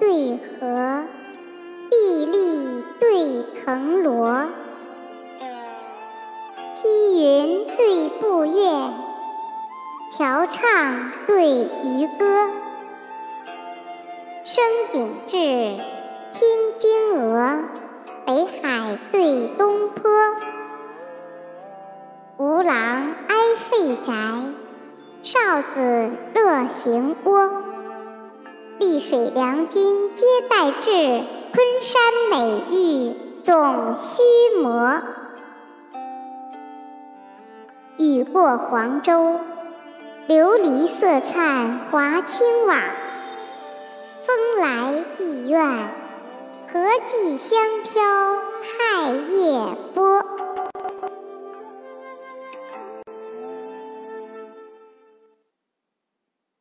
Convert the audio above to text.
对荷，碧丽对藤萝。梯云对步月，桥唱对渔歌。升鼎志，听金鹅，北海对东坡。吴郎哀废宅，少子乐行窝。碧水良金皆待至，昆山美玉总须磨。雨过黄州，琉璃色灿华清瓦。风来地怨，荷寄香飘太。